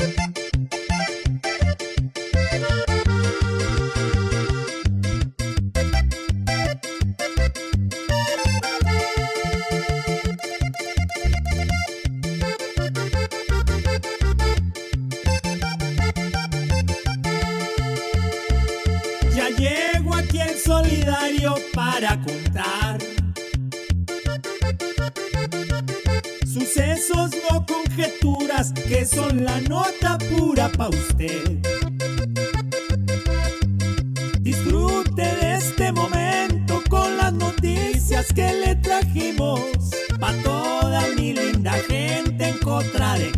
Ya llego aquí el solidario para contar no conjeturas, que son la nota pura pa' usted. Disfrute de este momento con las noticias que le trajimos pa' toda mi linda gente en contra de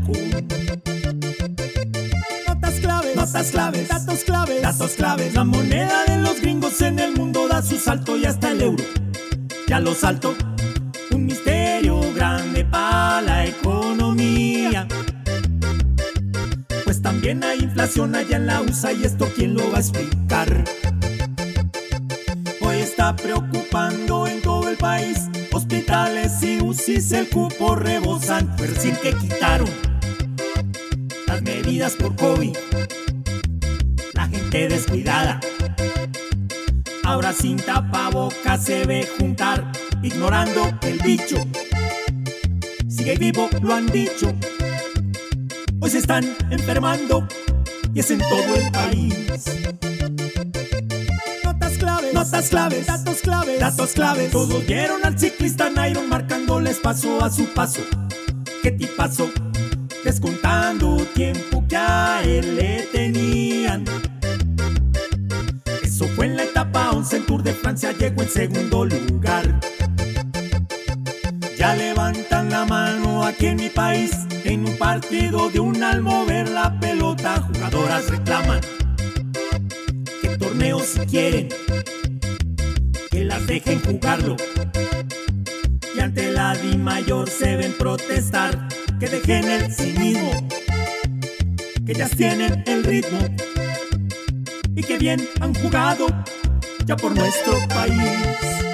claves, notas claves, datos claves, datos claves. La moneda de los gringos en el mundo da su salto y hasta el euro. Ya lo salto. Inflación allá en la USA y esto quién lo va a explicar. Hoy está preocupando en todo el país. Hospitales y UCIs el cupo rebosan. Pero sin que quitaron las medidas por COVID. La gente descuidada. Ahora sin tapabocas se ve juntar, ignorando el bicho. Sigue vivo, lo han dicho. Hoy se están enfermando y es en todo el país. Notas claves, notas claves, datos claves, datos claves. Todos vieron al ciclista Nairo marcándoles paso a su paso. ¿Qué tipazo? Descontando tiempo que a él le tenían. Eso fue en la etapa 11 en Tour de Francia, llegó en segundo lugar. Ya levantan la mano aquí en mi país, en un partido de un al mover la pelota, jugadoras reclaman que torneos si quieren, que las dejen jugarlo. Y ante la Di Mayor se ven protestar, que dejen el cinismo, que ellas tienen el ritmo y que bien han jugado ya por nuestro país.